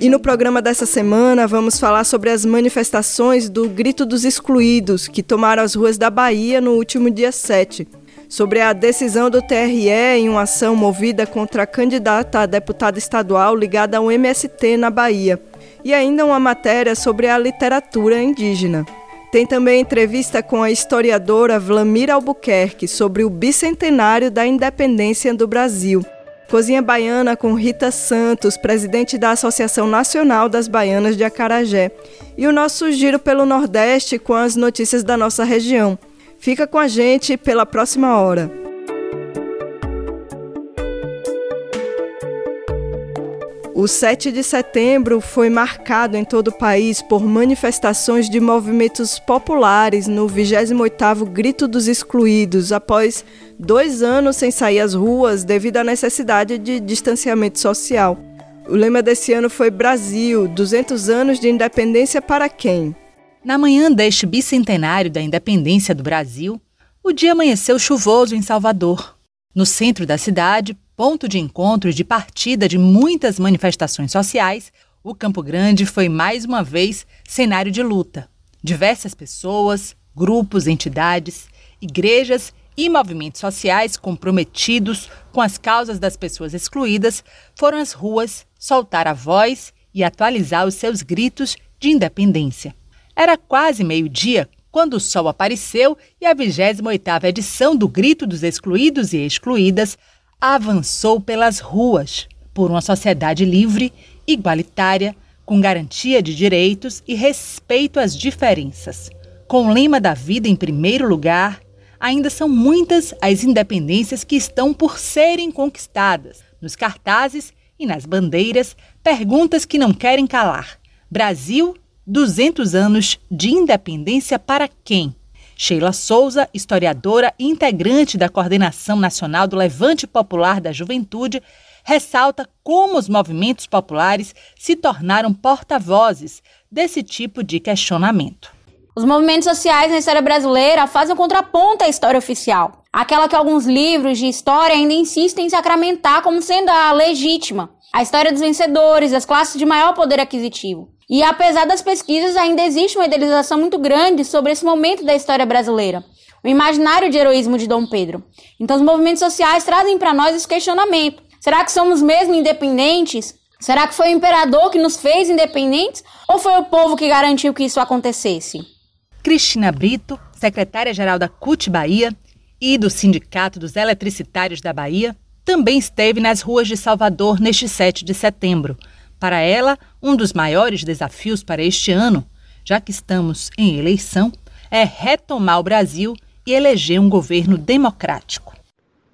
E no programa dessa semana vamos falar sobre as manifestações do Grito dos Excluídos, que tomaram as ruas da Bahia no último dia 7 sobre a decisão do TRE em uma ação movida contra a candidata a deputada estadual ligada ao MST na Bahia. E ainda uma matéria sobre a literatura indígena. Tem também entrevista com a historiadora Vlamir Albuquerque sobre o bicentenário da independência do Brasil. Cozinha Baiana com Rita Santos, presidente da Associação Nacional das Baianas de Acarajé. E o nosso giro pelo Nordeste com as notícias da nossa região. Fica com a gente pela próxima hora. O 7 de setembro foi marcado em todo o país por manifestações de movimentos populares no 28º Grito dos Excluídos, após dois anos sem sair às ruas devido à necessidade de distanciamento social. O lema desse ano foi Brasil, 200 anos de independência para quem? Na manhã deste bicentenário da independência do Brasil, o dia amanheceu chuvoso em Salvador. No centro da cidade, ponto de encontro e de partida de muitas manifestações sociais, o Campo Grande foi mais uma vez cenário de luta. Diversas pessoas, grupos, entidades, igrejas e movimentos sociais comprometidos com as causas das pessoas excluídas foram às ruas soltar a voz e atualizar os seus gritos de independência. Era quase meio-dia quando o sol apareceu e a 28ª edição do Grito dos Excluídos e Excluídas avançou pelas ruas por uma sociedade livre, igualitária, com garantia de direitos e respeito às diferenças. Com o lema da vida em primeiro lugar, ainda são muitas as independências que estão por serem conquistadas. Nos cartazes e nas bandeiras, perguntas que não querem calar. Brasil 200 anos de independência para quem? Sheila Souza, historiadora e integrante da Coordenação Nacional do Levante Popular da Juventude, ressalta como os movimentos populares se tornaram porta-vozes desse tipo de questionamento. Os movimentos sociais na história brasileira fazem contraponto à história oficial, aquela que alguns livros de história ainda insistem em sacramentar como sendo a legítima, a história dos vencedores, das classes de maior poder aquisitivo. E apesar das pesquisas, ainda existe uma idealização muito grande sobre esse momento da história brasileira, o imaginário de heroísmo de Dom Pedro. Então, os movimentos sociais trazem para nós esse questionamento: será que somos mesmo independentes? Será que foi o imperador que nos fez independentes ou foi o povo que garantiu que isso acontecesse? Cristina Brito, secretária-geral da CUT Bahia e do Sindicato dos Eletricitários da Bahia, também esteve nas ruas de Salvador neste 7 de setembro para ela, um dos maiores desafios para este ano, já que estamos em eleição, é retomar o Brasil e eleger um governo democrático.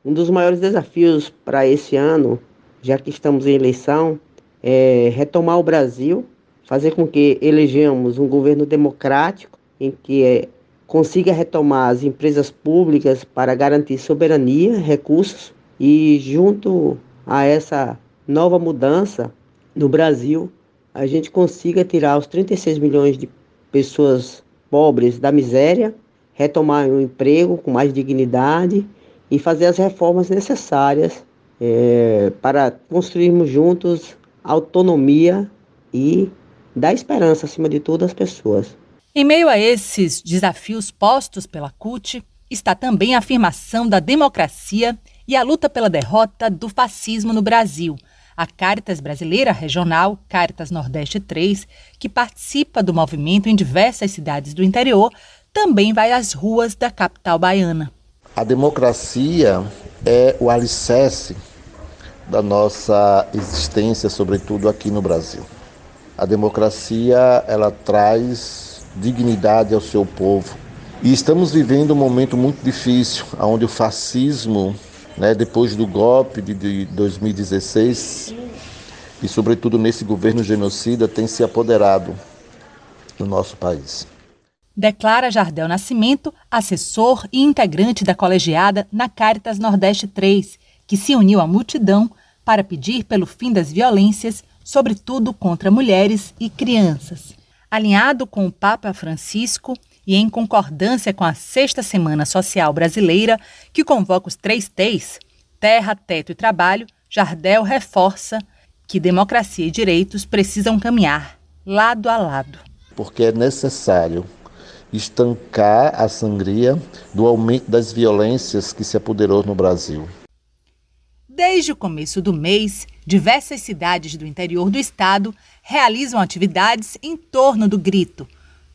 Um dos maiores desafios para esse ano, já que estamos em eleição, é retomar o Brasil, fazer com que elejamos um governo democrático em que é, consiga retomar as empresas públicas para garantir soberania, recursos e junto a essa nova mudança, no Brasil a gente consiga tirar os 36 milhões de pessoas pobres da miséria, retomar um emprego com mais dignidade e fazer as reformas necessárias é, para construirmos juntos autonomia e dar esperança, acima de tudo, às pessoas. Em meio a esses desafios postos pela CUT, está também a afirmação da democracia e a luta pela derrota do fascismo no Brasil, a Caritas Brasileira Regional, Caritas Nordeste 3, que participa do movimento em diversas cidades do interior, também vai às ruas da capital baiana. A democracia é o alicerce da nossa existência, sobretudo aqui no Brasil. A democracia, ela traz dignidade ao seu povo. E estamos vivendo um momento muito difícil, onde o fascismo, né, depois do golpe de 2016, e sobretudo nesse governo genocida, tem se apoderado do nosso país declara Jardel Nascimento, assessor e integrante da colegiada na Caritas Nordeste 3, que se uniu à multidão para pedir pelo fim das violências, sobretudo contra mulheres e crianças. Alinhado com o Papa Francisco e em concordância com a Sexta Semana Social Brasileira, que convoca os três T's terra, teto e trabalho, Jardel reforça que democracia e direitos precisam caminhar lado a lado. Porque é necessário estancar a sangria do aumento das violências que se apoderou no Brasil. Desde o começo do mês, diversas cidades do interior do estado realizam atividades em torno do grito,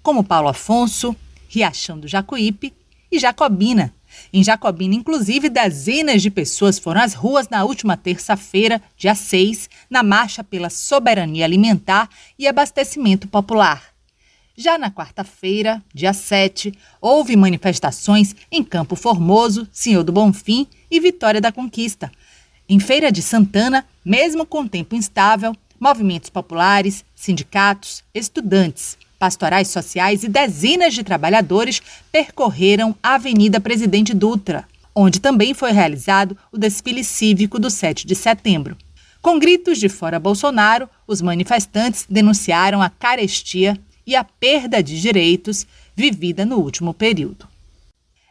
como Paulo Afonso, Riachão do Jacuípe e Jacobina. Em Jacobina, inclusive, dezenas de pessoas foram às ruas na última terça-feira, dia 6, na marcha pela soberania alimentar e abastecimento popular. Já na quarta-feira, dia 7, houve manifestações em Campo Formoso, Senhor do Bonfim e Vitória da Conquista. Em Feira de Santana, mesmo com tempo instável, movimentos populares, sindicatos, estudantes, pastorais sociais e dezenas de trabalhadores percorreram a Avenida Presidente Dutra, onde também foi realizado o desfile cívico do 7 de setembro. Com gritos de fora Bolsonaro, os manifestantes denunciaram a carestia e a perda de direitos vivida no último período.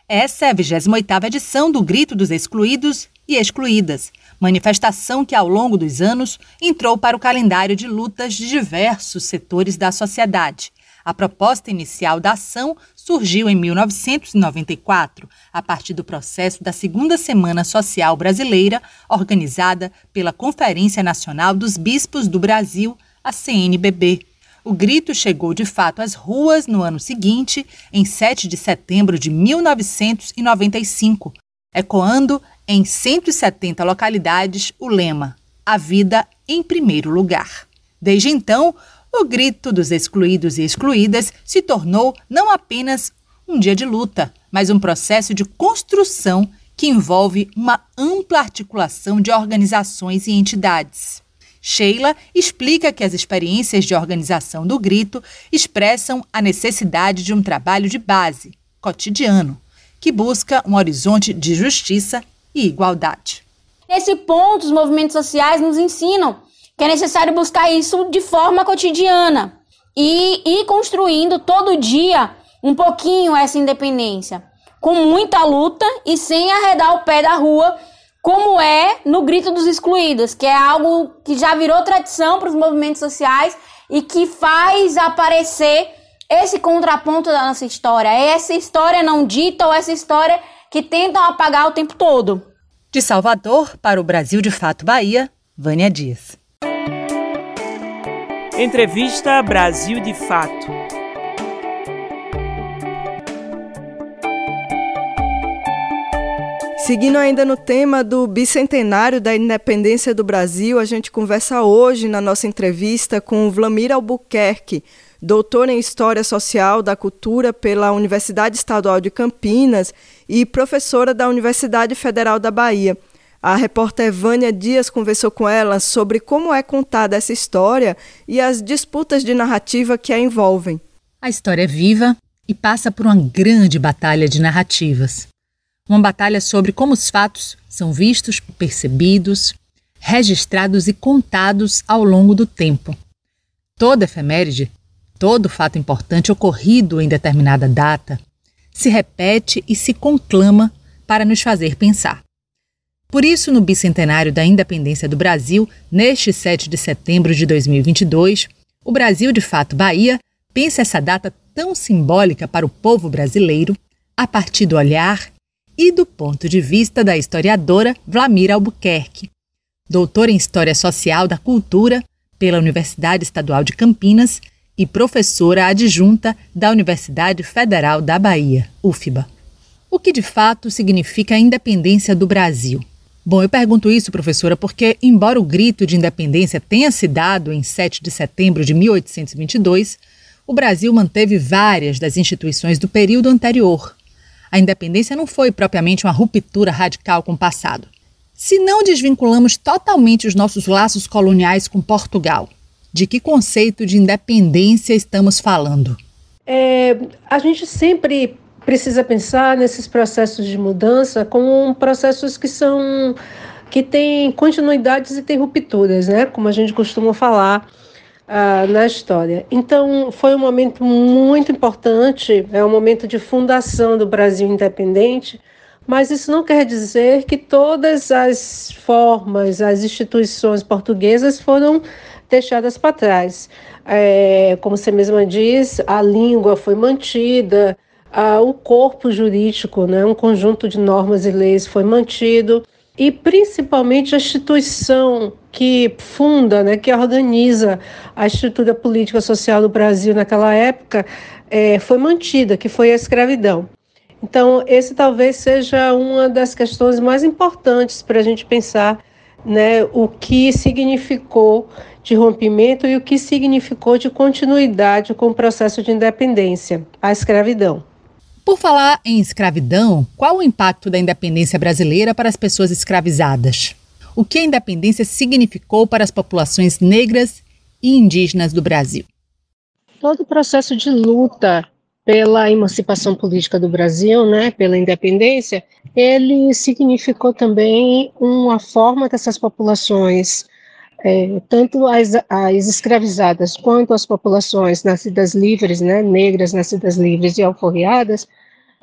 Essa é a 28ª edição do Grito dos Excluídos e Excluídas, manifestação que ao longo dos anos entrou para o calendário de lutas de diversos setores da sociedade. A proposta inicial da ação surgiu em 1994, a partir do processo da Segunda Semana Social Brasileira, organizada pela Conferência Nacional dos Bispos do Brasil, a CNBB. O grito chegou de fato às ruas no ano seguinte, em 7 de setembro de 1995, ecoando em 170 localidades o lema: A vida em primeiro lugar. Desde então, o grito dos excluídos e excluídas se tornou não apenas um dia de luta, mas um processo de construção que envolve uma ampla articulação de organizações e entidades. Sheila explica que as experiências de organização do grito expressam a necessidade de um trabalho de base, cotidiano, que busca um horizonte de justiça e igualdade. Nesse ponto, os movimentos sociais nos ensinam que é necessário buscar isso de forma cotidiana e ir construindo todo dia um pouquinho essa independência, com muita luta e sem arredar o pé da rua como é no Grito dos Excluídos, que é algo que já virou tradição para os movimentos sociais e que faz aparecer esse contraponto da nossa história, essa história não dita ou essa história que tentam apagar o tempo todo. De Salvador para o Brasil de Fato Bahia, Vânia Dias. Entrevista Brasil de Fato. Seguindo ainda no tema do bicentenário da independência do Brasil, a gente conversa hoje na nossa entrevista com Vlamir Albuquerque, doutor em História Social da Cultura pela Universidade Estadual de Campinas e professora da Universidade Federal da Bahia. A repórter Vânia Dias conversou com ela sobre como é contada essa história e as disputas de narrativa que a envolvem. A história é viva e passa por uma grande batalha de narrativas. Uma batalha sobre como os fatos são vistos, percebidos, registrados e contados ao longo do tempo. Toda efeméride, todo fato importante ocorrido em determinada data, se repete e se conclama para nos fazer pensar. Por isso, no bicentenário da independência do Brasil, neste 7 de setembro de 2022, o Brasil de Fato Bahia pensa essa data tão simbólica para o povo brasileiro a partir do olhar e do ponto de vista da historiadora Vlamira Albuquerque, doutora em História Social da Cultura pela Universidade Estadual de Campinas e professora adjunta da Universidade Federal da Bahia, UFBA. O que de fato significa a independência do Brasil? Bom, eu pergunto isso, professora, porque, embora o grito de independência tenha se dado em 7 de setembro de 1822, o Brasil manteve várias das instituições do período anterior. A independência não foi propriamente uma ruptura radical com o passado. Se não desvinculamos totalmente os nossos laços coloniais com Portugal, de que conceito de independência estamos falando? É, a gente sempre precisa pensar nesses processos de mudança como processos que são que têm continuidades e têm rupturas, né? Como a gente costuma falar uh, na história. Então, foi um momento muito importante, é um momento de fundação do Brasil independente, mas isso não quer dizer que todas as formas, as instituições portuguesas foram deixadas para trás. É, como você mesma diz, a língua foi mantida, a, o corpo jurídico, né, um conjunto de normas e leis foi mantido, e principalmente a instituição que funda, né, que organiza a estrutura política social do Brasil naquela época, é, foi mantida, que foi a escravidão. Então, esse talvez seja uma das questões mais importantes para a gente pensar né, o que significou de rompimento e o que significou de continuidade com o processo de independência, a escravidão. Por falar em escravidão, qual o impacto da independência brasileira para as pessoas escravizadas? O que a independência significou para as populações negras e indígenas do Brasil? Todo o processo de luta pela emancipação política do Brasil, né, pela independência, ele significou também uma forma dessas populações, é, tanto as, as, escravizadas quanto as populações nascidas livres, né, negras nascidas livres e alforriadas,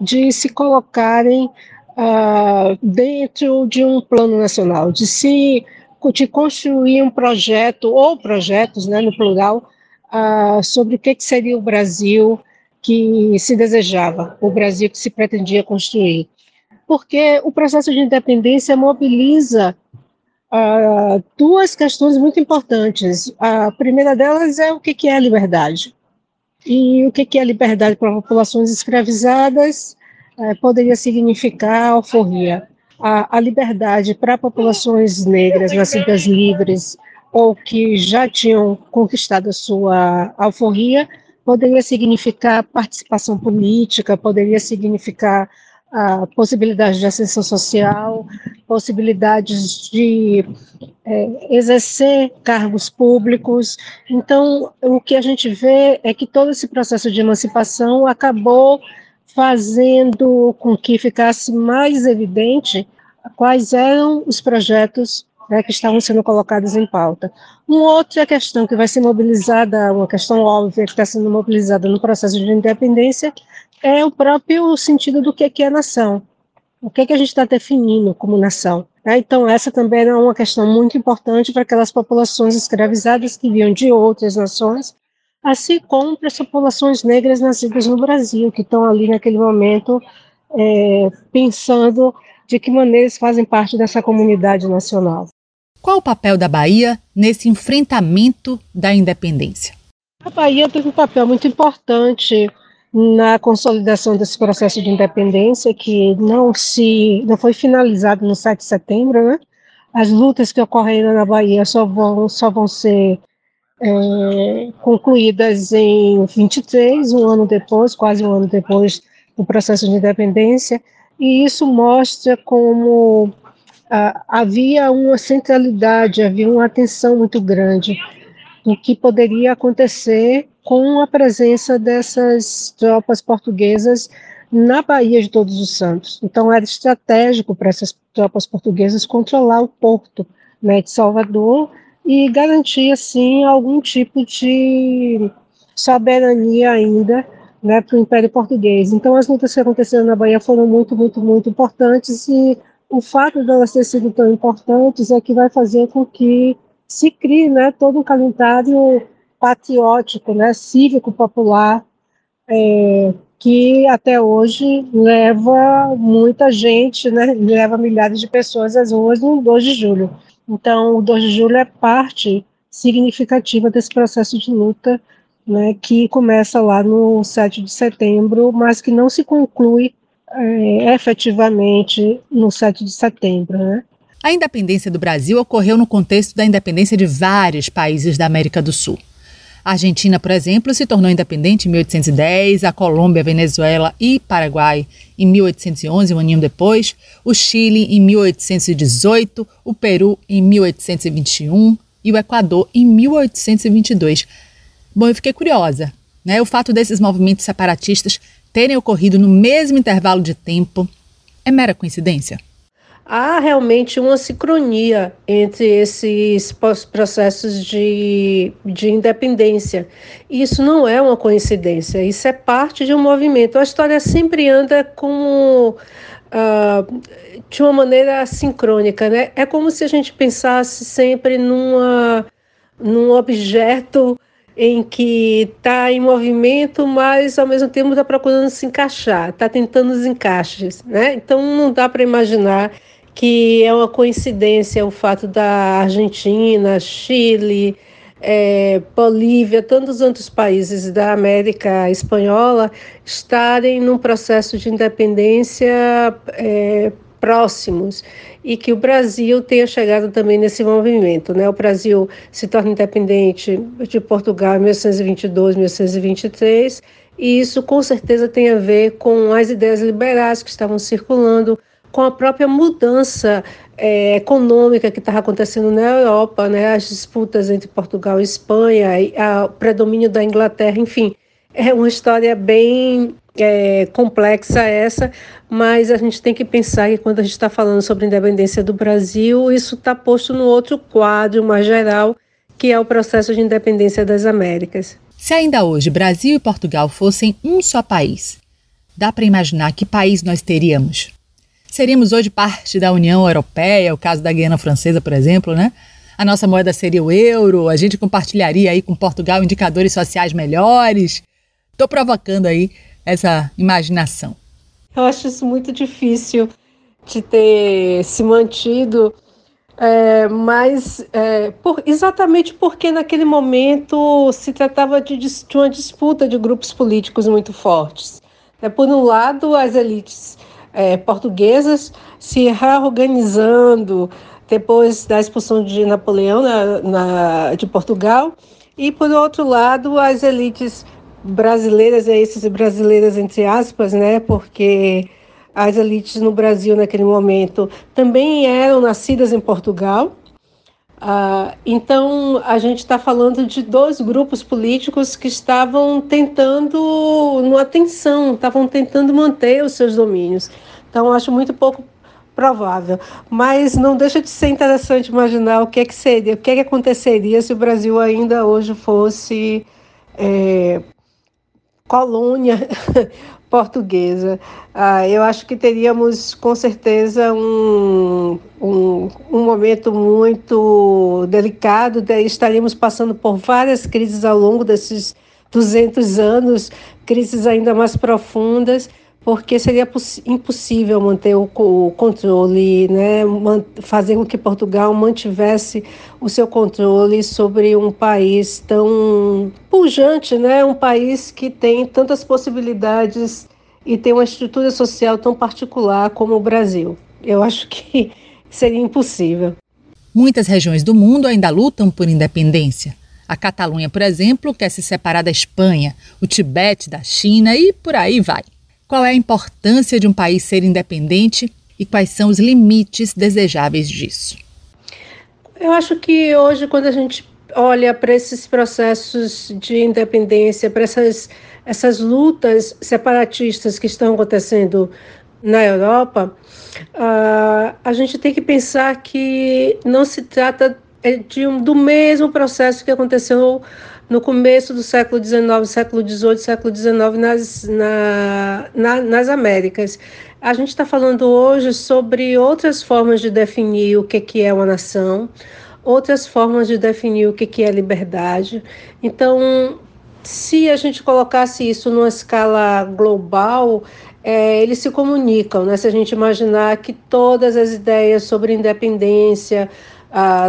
de se colocarem uh, dentro de um plano nacional, de se de construir um projeto ou projetos, né, no plural, uh, sobre o que, que seria o Brasil que se desejava, o Brasil que se pretendia construir. Porque o processo de independência mobiliza uh, duas questões muito importantes. A primeira delas é o que, que é liberdade. E o que, que é liberdade para populações escravizadas uh, poderia significar alforria. A, a liberdade para populações negras, nascidas livres, ou que já tinham conquistado a sua alforria, poderia significar participação política, poderia significar a possibilidade de ascensão social, possibilidades de é, exercer cargos públicos. Então, o que a gente vê é que todo esse processo de emancipação acabou fazendo com que ficasse mais evidente quais eram os projetos né, que estavam sendo colocadas em pauta. Uma outra questão que vai ser mobilizada, uma questão óbvia que está sendo mobilizada no processo de independência, é o próprio sentido do que é nação. O que, é que a gente está definindo como nação? É, então, essa também é uma questão muito importante para aquelas populações escravizadas que vinham de outras nações, assim como para as populações negras nascidas no Brasil, que estão ali naquele momento é, pensando de que maneira eles fazem parte dessa comunidade nacional. Qual o papel da Bahia nesse enfrentamento da independência? A Bahia teve um papel muito importante na consolidação desse processo de independência que não se não foi finalizado no 7 de setembro, né? As lutas que ocorreram na Bahia só vão só vão ser é, concluídas em 23, um ano depois, quase um ano depois do processo de independência, e isso mostra como ah, havia uma centralidade, havia uma atenção muito grande do que poderia acontecer com a presença dessas tropas portuguesas na Baía de Todos os Santos. Então era estratégico para essas tropas portuguesas controlar o porto né, de Salvador e garantir assim algum tipo de soberania ainda né, para o Império Português. Então as lutas que aconteceram na Bahia foram muito, muito, muito importantes e o fato de elas terem sido tão importantes é que vai fazer com que se crie né, todo um calendário patriótico, né, cívico popular, é, que até hoje leva muita gente, né, leva milhares de pessoas às ruas no 2 de julho. Então, o 2 de julho é parte significativa desse processo de luta né, que começa lá no 7 de setembro, mas que não se conclui é, efetivamente no 7 de setembro. Né? A independência do Brasil ocorreu no contexto da independência de vários países da América do Sul. A Argentina, por exemplo, se tornou independente em 1810, a Colômbia, Venezuela e Paraguai em 1811, um aninho depois, o Chile em 1818, o Peru em 1821 e o Equador em 1822. Bom, eu fiquei curiosa, né? O fato desses movimentos separatistas terem ocorrido no mesmo intervalo de tempo é mera coincidência? Há realmente uma sincronia entre esses processos de, de independência. Isso não é uma coincidência, isso é parte de um movimento. A história sempre anda com. Uh, de uma maneira sincrônica, né? É como se a gente pensasse sempre numa, num objeto em que está em movimento, mas ao mesmo tempo está procurando se encaixar, está tentando os encaixes, né? Então não dá para imaginar que é uma coincidência o fato da Argentina, Chile, é, Bolívia, tantos outros países da América Espanhola estarem num processo de independência é, próximos e que o Brasil tenha chegado também nesse movimento. Né? O Brasil se torna independente de Portugal em 1822, 1823, e isso com certeza tem a ver com as ideias liberais que estavam circulando com a própria mudança é, econômica que estava acontecendo na Europa, né, as disputas entre Portugal e Espanha, o predomínio da Inglaterra, enfim, é uma história bem é, complexa essa, mas a gente tem que pensar que quando a gente está falando sobre a independência do Brasil, isso está posto no outro quadro mais geral, que é o processo de independência das Américas. Se ainda hoje Brasil e Portugal fossem um só país, dá para imaginar que país nós teríamos? Seríamos hoje parte da União Europeia, o caso da Guiana Francesa, por exemplo, né? A nossa moeda seria o euro, a gente compartilharia aí com Portugal indicadores sociais melhores. Estou provocando aí essa imaginação. Eu acho isso muito difícil de ter se mantido, é, mas é, por, exatamente porque naquele momento se tratava de, de uma disputa de grupos políticos muito fortes. É, por um lado, as elites é, portuguesas se reorganizando depois da expulsão de Napoleão na, na, de Portugal, e por outro lado as elites brasileiras, e esses brasileiras entre aspas, né, porque as elites no Brasil naquele momento também eram nascidas em Portugal. Ah, então a gente está falando de dois grupos políticos que estavam tentando, numa tensão, estavam tentando manter os seus domínios. Então, acho muito pouco provável. Mas não deixa de ser interessante imaginar o que é que seria, o que é que aconteceria se o Brasil ainda hoje fosse é, colônia portuguesa. Ah, eu acho que teríamos com certeza um, um, um momento muito delicado, estaríamos passando por várias crises ao longo desses 200 anos, crises ainda mais profundas porque seria impossível manter o, o controle, né, fazer com que Portugal mantivesse o seu controle sobre um país tão pujante, né, um país que tem tantas possibilidades e tem uma estrutura social tão particular como o Brasil. Eu acho que seria impossível. Muitas regiões do mundo ainda lutam por independência. A Catalunha, por exemplo, quer se separar da Espanha, o Tibete da China e por aí vai. Qual é a importância de um país ser independente e quais são os limites desejáveis disso? Eu acho que hoje, quando a gente olha para esses processos de independência, para essas, essas lutas separatistas que estão acontecendo na Europa, uh, a gente tem que pensar que não se trata é, de um, do mesmo processo que aconteceu no começo do século XIX, século XVIII, século XIX nas, na, na, nas Américas. A gente está falando hoje sobre outras formas de definir o que, que é uma nação, outras formas de definir o que, que é liberdade. Então, se a gente colocasse isso numa escala global, é, eles se comunicam, né? Se a gente imaginar que todas as ideias sobre independência,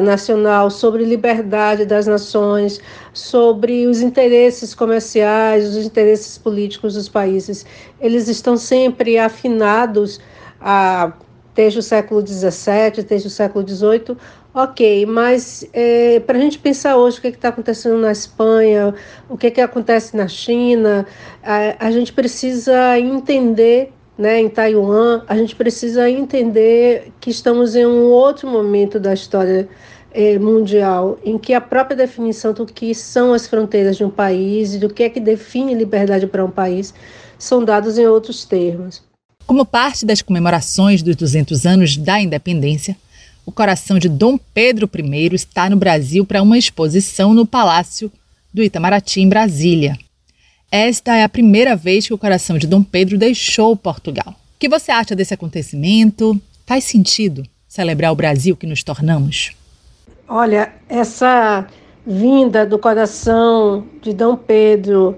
nacional, sobre liberdade das nações, sobre os interesses comerciais, os interesses políticos dos países. Eles estão sempre afinados a desde o século XVII, desde o século XVIII, ok, mas é, para a gente pensar hoje o que é está acontecendo na Espanha, o que, é que acontece na China, a, a gente precisa entender né, em Taiwan, a gente precisa entender que estamos em um outro momento da história eh, mundial, em que a própria definição do que são as fronteiras de um país e do que é que define liberdade para um país são dados em outros termos. Como parte das comemorações dos 200 anos da independência, o coração de Dom Pedro I está no Brasil para uma exposição no Palácio do Itamaraty, em Brasília. Esta é a primeira vez que o coração de Dom Pedro deixou Portugal. O que você acha desse acontecimento? Faz sentido celebrar o Brasil que nos tornamos? Olha, essa vinda do coração de Dom Pedro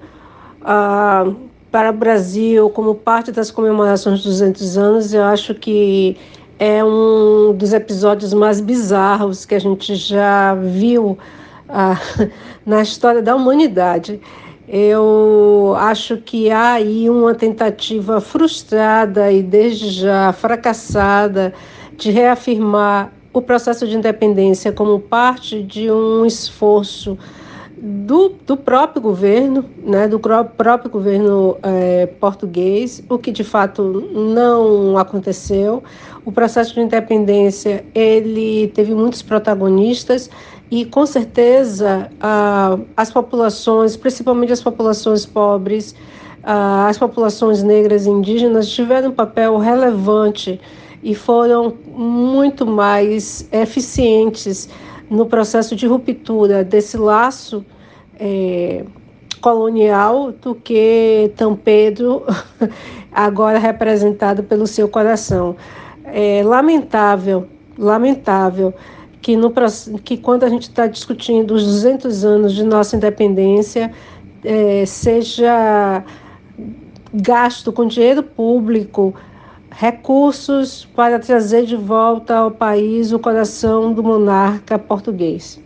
uh, para o Brasil como parte das comemorações dos 200 anos, eu acho que é um dos episódios mais bizarros que a gente já viu uh, na história da humanidade. Eu acho que há aí uma tentativa frustrada e desde já fracassada de reafirmar o processo de independência como parte de um esforço do, do próprio governo, né, do próprio governo é, português, o que de fato não aconteceu. O processo de independência ele teve muitos protagonistas e com certeza as populações, principalmente as populações pobres, as populações negras e indígenas tiveram um papel relevante e foram muito mais eficientes no processo de ruptura desse laço é, colonial do que Dom Pedro, agora representado pelo seu coração. É lamentável, lamentável que, no, que quando a gente está discutindo os 200 anos de nossa independência, é, seja gasto com dinheiro público recursos para trazer de volta ao país o coração do monarca português.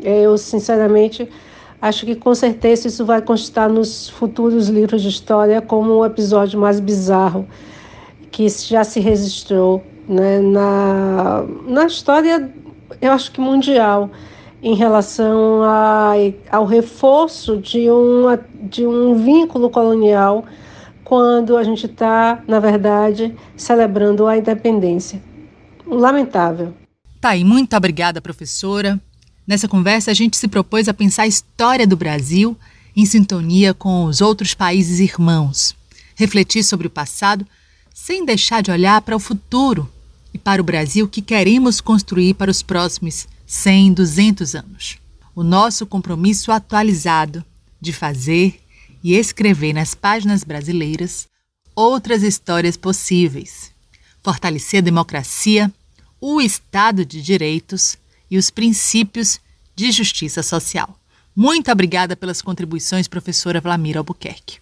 Eu, sinceramente, acho que com certeza isso vai constar nos futuros livros de história como o episódio mais bizarro que já se registrou né, na, na história eu acho que mundial, em relação a, ao reforço de, uma, de um vínculo colonial quando a gente está, na verdade, celebrando a independência. Lamentável. Tá aí, muito obrigada, professora. Nessa conversa, a gente se propôs a pensar a história do Brasil em sintonia com os outros países irmãos, refletir sobre o passado sem deixar de olhar para o futuro e para o Brasil que queremos construir para os próximos 100, 200 anos. O nosso compromisso atualizado de fazer e escrever nas páginas brasileiras outras histórias possíveis, fortalecer a democracia, o Estado de Direitos e os princípios de justiça social. Muito obrigada pelas contribuições, professora Vlamira Albuquerque.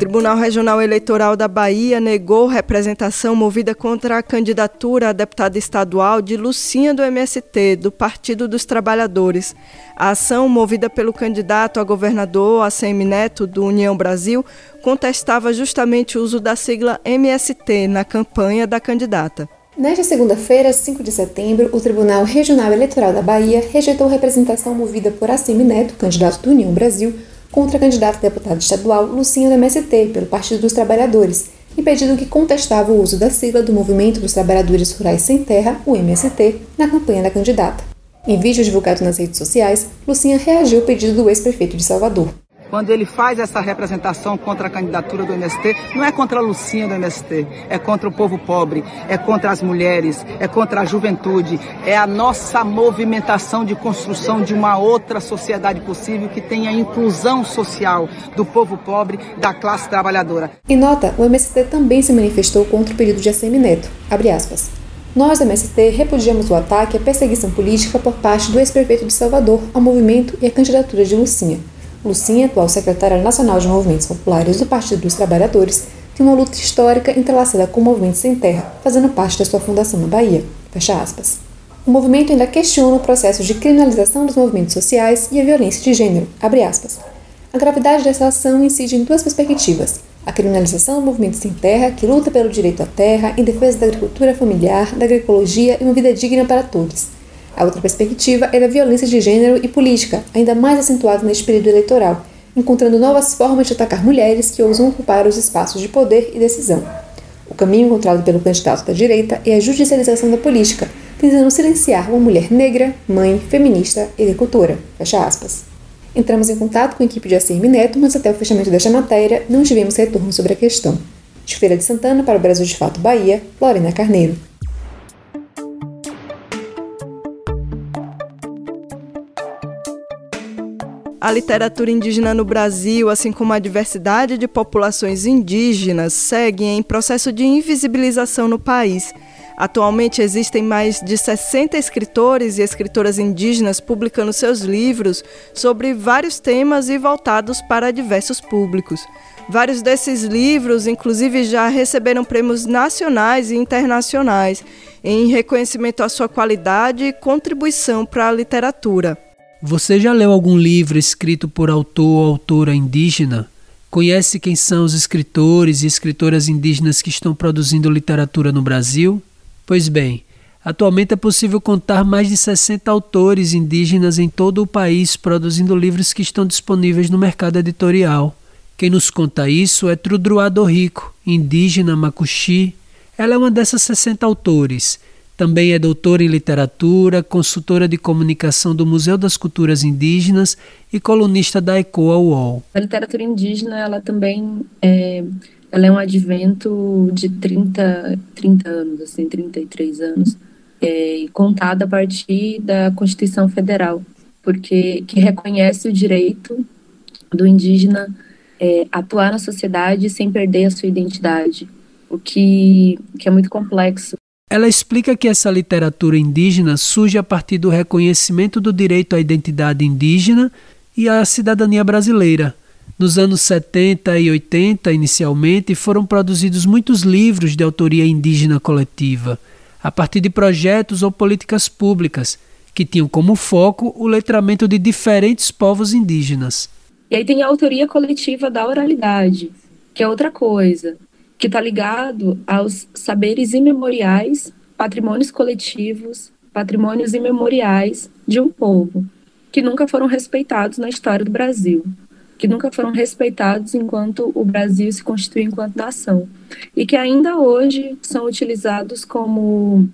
Tribunal Regional Eleitoral da Bahia negou representação movida contra a candidatura a deputada estadual de Lucinha do MST, do Partido dos Trabalhadores. A ação, movida pelo candidato a governador ACM Neto, do União Brasil, contestava justamente o uso da sigla MST na campanha da candidata. Nesta segunda-feira, 5 de setembro, o Tribunal Regional Eleitoral da Bahia rejeitou representação movida por ACM Neto, candidato do União Brasil, contra a candidata a deputada estadual Lucinha do MST, pelo Partido dos Trabalhadores, em pedido que contestava o uso da sigla do Movimento dos Trabalhadores Rurais Sem Terra, o MST, na campanha da candidata. Em vídeo divulgado nas redes sociais, Lucinha reagiu ao pedido do ex-prefeito de Salvador quando ele faz essa representação contra a candidatura do MST, não é contra a Lucinha do MST, é contra o povo pobre, é contra as mulheres, é contra a juventude, é a nossa movimentação de construção de uma outra sociedade possível que tenha inclusão social do povo pobre, da classe trabalhadora. Em nota, o MST também se manifestou contra o pedido de ACM Neto. Abre aspas. Nós, MST, repudiamos o ataque à perseguição política por parte do ex-prefeito de Salvador ao movimento e à candidatura de Lucinha. Lucinha, atual secretária nacional de Movimentos Populares do Partido dos Trabalhadores, tem uma luta histórica entrelaçada com o movimento sem terra, fazendo parte da sua fundação na Bahia. Fecha aspas. O movimento ainda questiona o processo de criminalização dos movimentos sociais e a violência de gênero. Abre aspas. A gravidade dessa ação incide em duas perspectivas. A criminalização do movimento sem terra, que luta pelo direito à terra, em defesa da agricultura familiar, da agroecologia e uma vida digna para todos. A outra perspectiva é da violência de gênero e política, ainda mais acentuada neste período eleitoral, encontrando novas formas de atacar mulheres que ousam ocupar os espaços de poder e decisão. O caminho encontrado pelo candidato da direita é a judicialização da política, tentando silenciar uma mulher negra, mãe, feminista e agricultora. Fecha aspas. Entramos em contato com a equipe de ACM Neto, mas até o fechamento desta matéria não tivemos retorno sobre a questão. De Feira de Santana para o Brasil de Fato Bahia, Lorena Carneiro. A literatura indígena no Brasil, assim como a diversidade de populações indígenas, seguem em processo de invisibilização no país. Atualmente existem mais de 60 escritores e escritoras indígenas publicando seus livros sobre vários temas e voltados para diversos públicos. Vários desses livros, inclusive, já receberam prêmios nacionais e internacionais em reconhecimento à sua qualidade e contribuição para a literatura. Você já leu algum livro escrito por autor ou autora indígena? Conhece quem são os escritores e escritoras indígenas que estão produzindo literatura no Brasil? Pois bem, atualmente é possível contar mais de 60 autores indígenas em todo o país produzindo livros que estão disponíveis no mercado editorial. Quem nos conta isso é Trudruado Rico, indígena Macuxi. Ela é uma dessas 60 autores. Também é doutora em literatura, consultora de comunicação do Museu das Culturas Indígenas e colunista da ECOA UOL. A literatura indígena ela também é ela é um advento de 30, 30 anos, assim, 33 anos, é, contada a partir da Constituição Federal, porque que reconhece o direito do indígena é, atuar na sociedade sem perder a sua identidade, o que, que é muito complexo. Ela explica que essa literatura indígena surge a partir do reconhecimento do direito à identidade indígena e à cidadania brasileira, nos anos 70 e 80, inicialmente, foram produzidos muitos livros de autoria indígena coletiva, a partir de projetos ou políticas públicas, que tinham como foco o letramento de diferentes povos indígenas. E aí tem a autoria coletiva da oralidade, que é outra coisa, que está ligado aos saberes imemoriais, patrimônios coletivos, patrimônios imemoriais de um povo, que nunca foram respeitados na história do Brasil que nunca foram respeitados enquanto o Brasil se constitui enquanto nação e que ainda hoje são utilizados como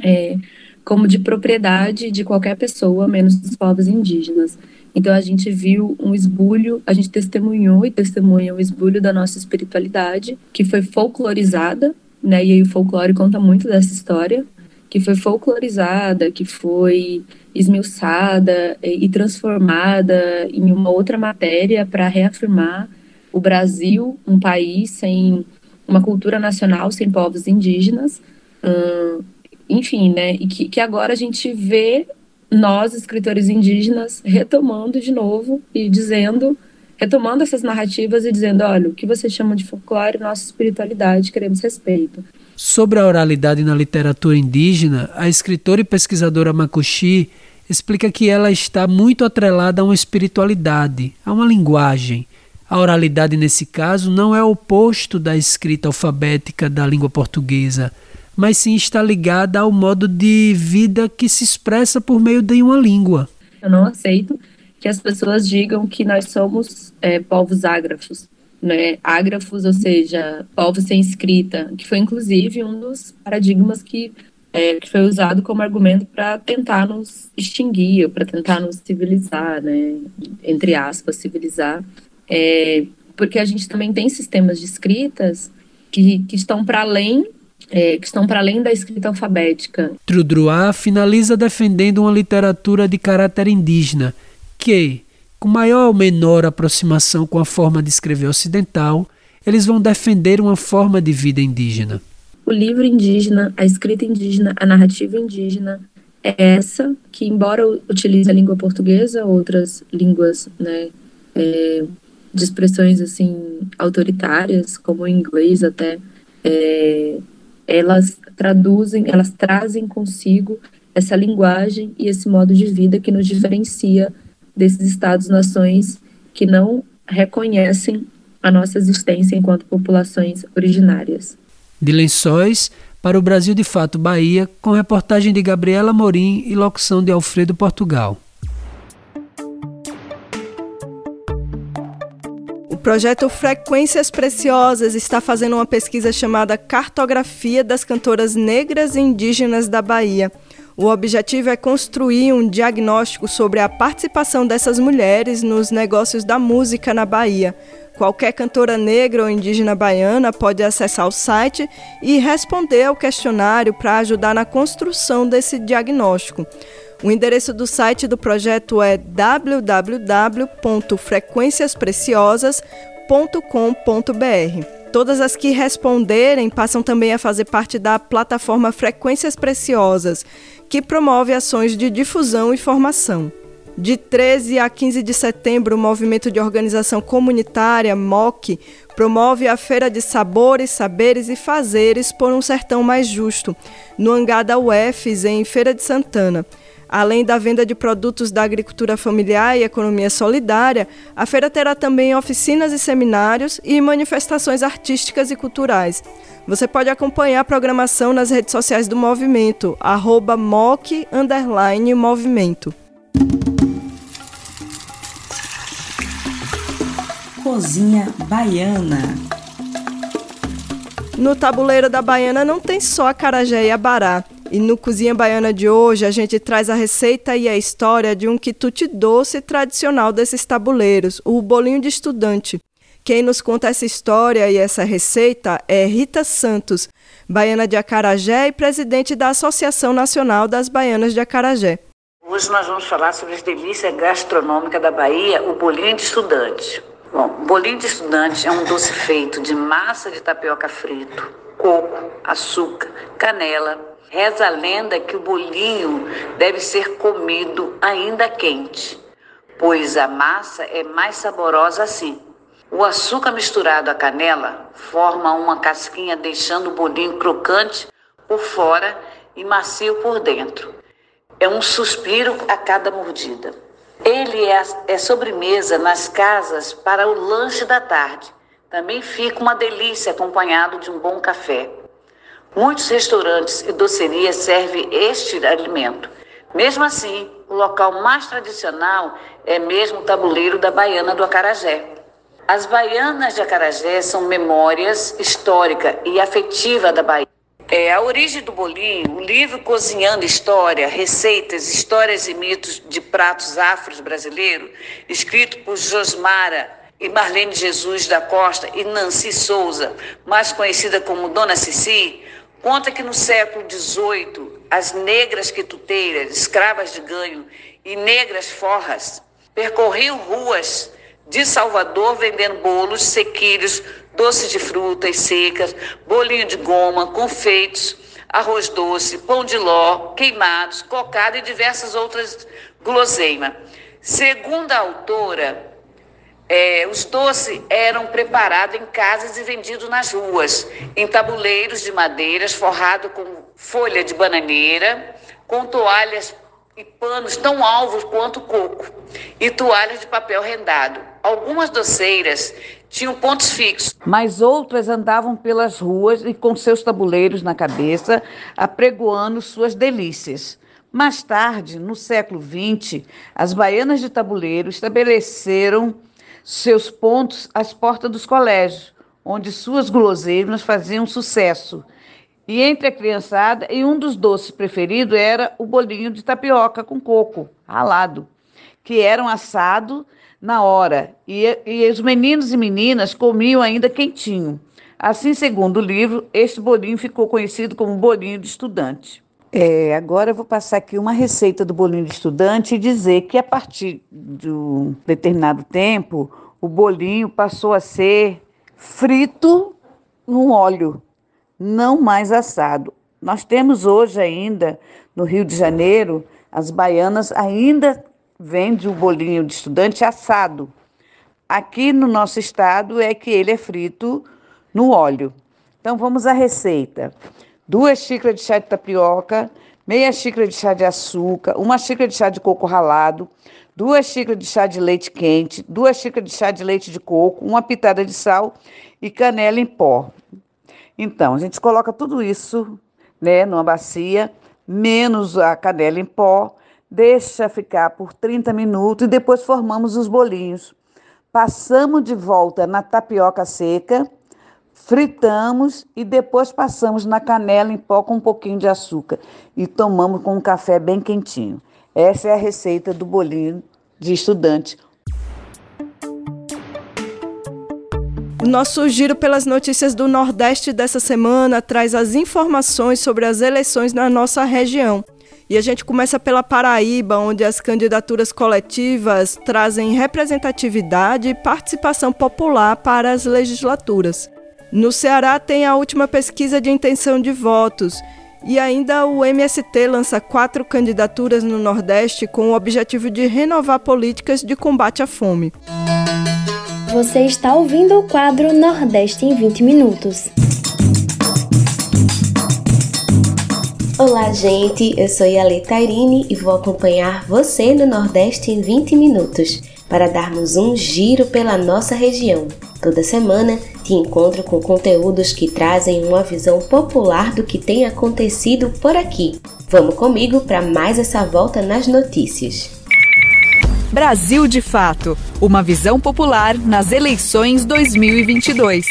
é, como de propriedade de qualquer pessoa, menos dos povos indígenas. Então a gente viu um esbulho, a gente testemunhou e testemunha o esbulho da nossa espiritualidade, que foi folclorizada, né? E aí o folclore conta muito dessa história, que foi folclorizada, que foi esmiuçada e transformada em uma outra matéria para reafirmar o Brasil, um país sem uma cultura nacional, sem povos indígenas, hum, enfim, né? E que, que agora a gente vê nós, escritores indígenas, retomando de novo e dizendo, retomando essas narrativas e dizendo, olha, o que vocês chamam de folclore, nossa espiritualidade, queremos respeito. Sobre a oralidade na literatura indígena, a escritora e pesquisadora Makushi explica que ela está muito atrelada a uma espiritualidade, a uma linguagem. A oralidade, nesse caso, não é o oposto da escrita alfabética da língua portuguesa, mas sim está ligada ao modo de vida que se expressa por meio de uma língua. Eu não aceito que as pessoas digam que nós somos é, povos ágrafos. Né? Ágrafos, ou seja, povos sem escrita, que foi inclusive um dos paradigmas que é, que foi usado como argumento para tentar nos extinguir, para tentar nos civilizar, né? entre aspas, civilizar, é, porque a gente também tem sistemas de escritas que, que estão para além é, que estão para além da escrita alfabética. Trudruá finaliza defendendo uma literatura de caráter indígena, que, com maior ou menor aproximação com a forma de escrever ocidental, eles vão defender uma forma de vida indígena o livro indígena, a escrita indígena, a narrativa indígena é essa, que embora utilize a língua portuguesa, outras línguas, né, é, de expressões assim autoritárias, como o inglês até, é, elas traduzem, elas trazem consigo essa linguagem e esse modo de vida que nos diferencia desses estados-nações que não reconhecem a nossa existência enquanto populações originárias. De Lençóis para o Brasil de Fato Bahia, com reportagem de Gabriela Morim e locução de Alfredo Portugal. Projeto Frequências Preciosas está fazendo uma pesquisa chamada Cartografia das Cantoras Negras e Indígenas da Bahia. O objetivo é construir um diagnóstico sobre a participação dessas mulheres nos negócios da música na Bahia. Qualquer cantora negra ou indígena baiana pode acessar o site e responder ao questionário para ajudar na construção desse diagnóstico. O endereço do site do projeto é www.frequenciaspreciosas.com.br. Todas as que responderem passam também a fazer parte da plataforma Frequências Preciosas, que promove ações de difusão e formação. De 13 a 15 de setembro, o Movimento de Organização Comunitária, MOC, promove a Feira de Sabores, Saberes e Fazeres por um Sertão Mais Justo, no hangar da UFES, em Feira de Santana. Além da venda de produtos da agricultura familiar e economia solidária, a feira terá também oficinas e seminários e manifestações artísticas e culturais. Você pode acompanhar a programação nas redes sociais do movimento, arroba moc, movimento. Cozinha Baiana. No tabuleiro da Baiana não tem só a carajé e a bará. E no Cozinha Baiana de hoje a gente traz a receita e a história de um quitute doce tradicional desses tabuleiros, o bolinho de estudante. Quem nos conta essa história e essa receita é Rita Santos, baiana de Acarajé e presidente da Associação Nacional das Baianas de Acarajé. Hoje nós vamos falar sobre as delícias gastronômicas da Bahia, o bolinho de estudante. Bom, bolinho de estudante é um doce feito de massa de tapioca frito, coco, açúcar, canela, Reza a lenda que o bolinho deve ser comido ainda quente, pois a massa é mais saborosa assim. O açúcar misturado à canela forma uma casquinha, deixando o bolinho crocante por fora e macio por dentro. É um suspiro a cada mordida. Ele é, é sobremesa nas casas para o lanche da tarde. Também fica uma delícia acompanhado de um bom café. Muitos restaurantes e docerias servem este alimento. Mesmo assim, o local mais tradicional é mesmo o tabuleiro da Baiana do Acarajé. As baianas de Acarajé são memórias histórica e afetiva da Bahia. É a origem do bolinho, o livro Cozinhando História, Receitas, Histórias e Mitos de Pratos Afros Brasileiros, escrito por Josmara e Marlene Jesus da Costa e Nancy Souza, mais conhecida como Dona Cici, Conta que no século XVIII, as negras quituteiras, escravas de ganho e negras forras percorriam ruas de Salvador vendendo bolos, sequilhos, doces de frutas secas, bolinho de goma, confeitos, arroz doce, pão de ló, queimados, cocada e diversas outras guloseimas. Segundo a autora, é, os doces eram preparados em casas e vendidos nas ruas, em tabuleiros de madeiras forrado com folha de bananeira, com toalhas e panos tão alvos quanto coco, e toalhas de papel rendado. Algumas doceiras tinham pontos fixos, mas outras andavam pelas ruas e com seus tabuleiros na cabeça, apregoando suas delícias. Mais tarde, no século XX, as baianas de tabuleiro estabeleceram seus pontos às portas dos colégios, onde suas guloseimas faziam sucesso. E entre a criançada, e um dos doces preferidos era o bolinho de tapioca com coco ralado, que eram assado na hora, e, e os meninos e meninas comiam ainda quentinho. Assim, segundo o livro, este bolinho ficou conhecido como bolinho de estudante. É, agora eu vou passar aqui uma receita do bolinho de estudante e dizer que a partir de um determinado tempo, o bolinho passou a ser frito no óleo, não mais assado. Nós temos hoje ainda no Rio de Janeiro, as baianas ainda vendem o bolinho de estudante assado, Aqui no nosso estado é que ele é frito no óleo. Então vamos à receita: duas xícaras de chá de tapioca, meia xícara de chá de açúcar, uma xícara de chá de coco ralado, duas xícaras de chá de leite quente, duas xícaras de chá de leite de coco, uma pitada de sal e canela em pó. Então, a gente coloca tudo isso, né, numa bacia, menos a canela em pó, deixa ficar por 30 minutos e depois formamos os bolinhos. Passamos de volta na tapioca seca fritamos e depois passamos na canela em pó com um pouquinho de açúcar e tomamos com um café bem quentinho. Essa é a receita do bolinho de estudante. Nosso giro pelas notícias do Nordeste dessa semana traz as informações sobre as eleições na nossa região. E a gente começa pela Paraíba, onde as candidaturas coletivas trazem representatividade e participação popular para as legislaturas. No Ceará tem a última pesquisa de intenção de votos. E ainda o MST lança quatro candidaturas no Nordeste com o objetivo de renovar políticas de combate à fome. Você está ouvindo o quadro Nordeste em 20 Minutos. Olá, gente. Eu sou Yale Tairine e vou acompanhar você no Nordeste em 20 minutos para darmos um giro pela nossa região. Toda semana te encontro com conteúdos que trazem uma visão popular do que tem acontecido por aqui. Vamos comigo para mais essa volta nas notícias. Brasil de Fato Uma visão popular nas eleições 2022.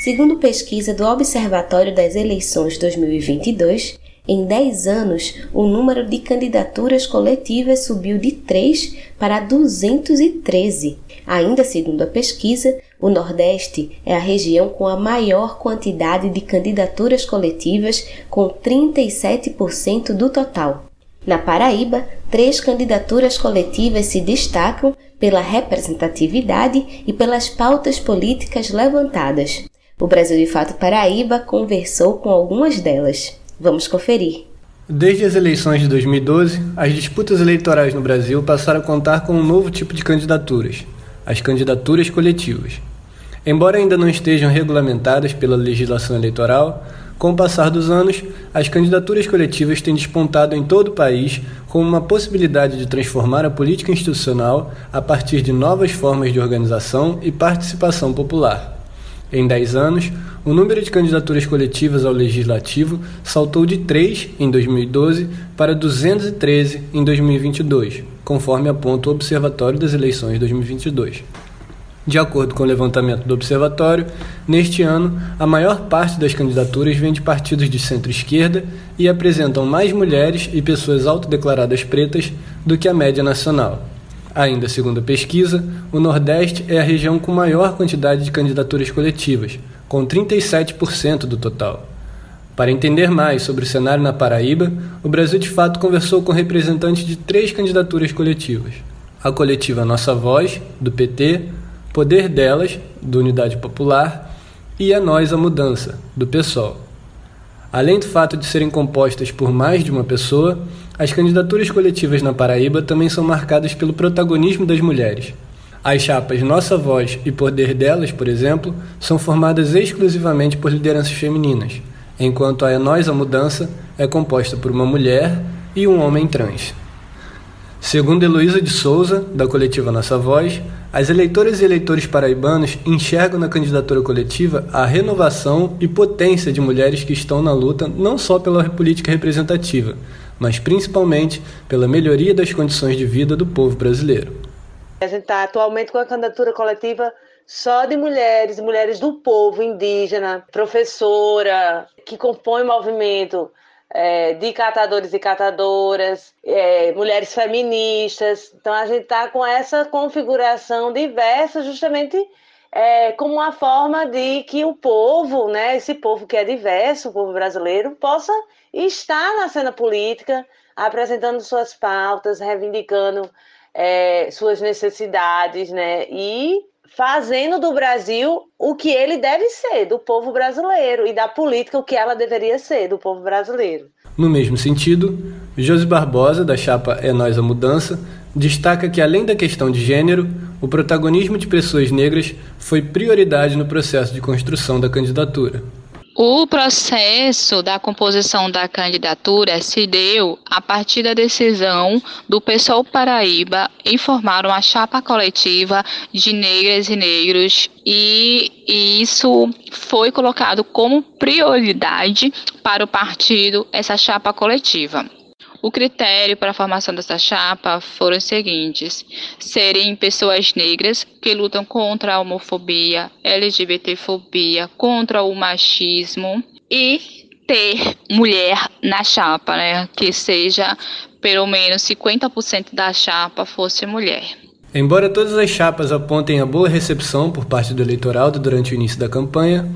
Segundo pesquisa do Observatório das Eleições 2022, em 10 anos, o número de candidaturas coletivas subiu de 3 para 213. Ainda segundo a pesquisa, o Nordeste é a região com a maior quantidade de candidaturas coletivas, com 37% do total. Na Paraíba, três candidaturas coletivas se destacam pela representatividade e pelas pautas políticas levantadas. O Brasil de Fato Paraíba conversou com algumas delas. Vamos conferir. Desde as eleições de 2012, as disputas eleitorais no Brasil passaram a contar com um novo tipo de candidaturas, as candidaturas coletivas. Embora ainda não estejam regulamentadas pela legislação eleitoral, com o passar dos anos, as candidaturas coletivas têm despontado em todo o país como uma possibilidade de transformar a política institucional a partir de novas formas de organização e participação popular. Em 10 anos, o número de candidaturas coletivas ao legislativo saltou de 3 em 2012 para 213 em 2022, conforme aponta o Observatório das Eleições 2022. De acordo com o levantamento do observatório, neste ano, a maior parte das candidaturas vem de partidos de centro-esquerda e apresentam mais mulheres e pessoas autodeclaradas pretas do que a média nacional. Ainda segundo a pesquisa, o Nordeste é a região com maior quantidade de candidaturas coletivas, com 37% do total. Para entender mais sobre o cenário na Paraíba, o Brasil de Fato conversou com representantes de três candidaturas coletivas: a coletiva Nossa Voz, do PT, Poder Delas, do Unidade Popular, e a Nós a Mudança, do PSOL. Além do fato de serem compostas por mais de uma pessoa, as candidaturas coletivas na Paraíba também são marcadas pelo protagonismo das mulheres. As chapas Nossa Voz e Poder Delas, por exemplo, são formadas exclusivamente por lideranças femininas, enquanto a É Nós a Mudança é composta por uma mulher e um homem trans. Segundo Heloísa de Souza, da coletiva Nossa Voz, as eleitoras e eleitores paraibanos enxergam na candidatura coletiva a renovação e potência de mulheres que estão na luta não só pela política representativa, mas principalmente pela melhoria das condições de vida do povo brasileiro. A gente está atualmente com a candidatura coletiva só de mulheres, mulheres do povo indígena, professora, que compõe o movimento é, de catadores e catadoras, é, mulheres feministas. Então a gente está com essa configuração diversa justamente é, como uma forma de que o povo, né, esse povo que é diverso, o povo brasileiro, possa estar na cena política, apresentando suas pautas, reivindicando é, suas necessidades, né, e fazendo do Brasil o que ele deve ser, do povo brasileiro, e da política o que ela deveria ser, do povo brasileiro. No mesmo sentido, Josi Barbosa, da chapa É Nós a Mudança, destaca que, além da questão de gênero, o protagonismo de pessoas negras foi prioridade no processo de construção da candidatura. O processo da composição da candidatura se deu a partir da decisão do PSOL Paraíba em formar uma chapa coletiva de negras e negros e isso foi colocado como prioridade para o partido essa chapa coletiva. O critério para a formação dessa chapa foram os seguintes: serem pessoas negras que lutam contra a homofobia, LGBTfobia, contra o machismo e ter mulher na chapa, né? Que seja pelo menos 50% da chapa fosse mulher. Embora todas as chapas apontem a boa recepção por parte do eleitorado durante o início da campanha,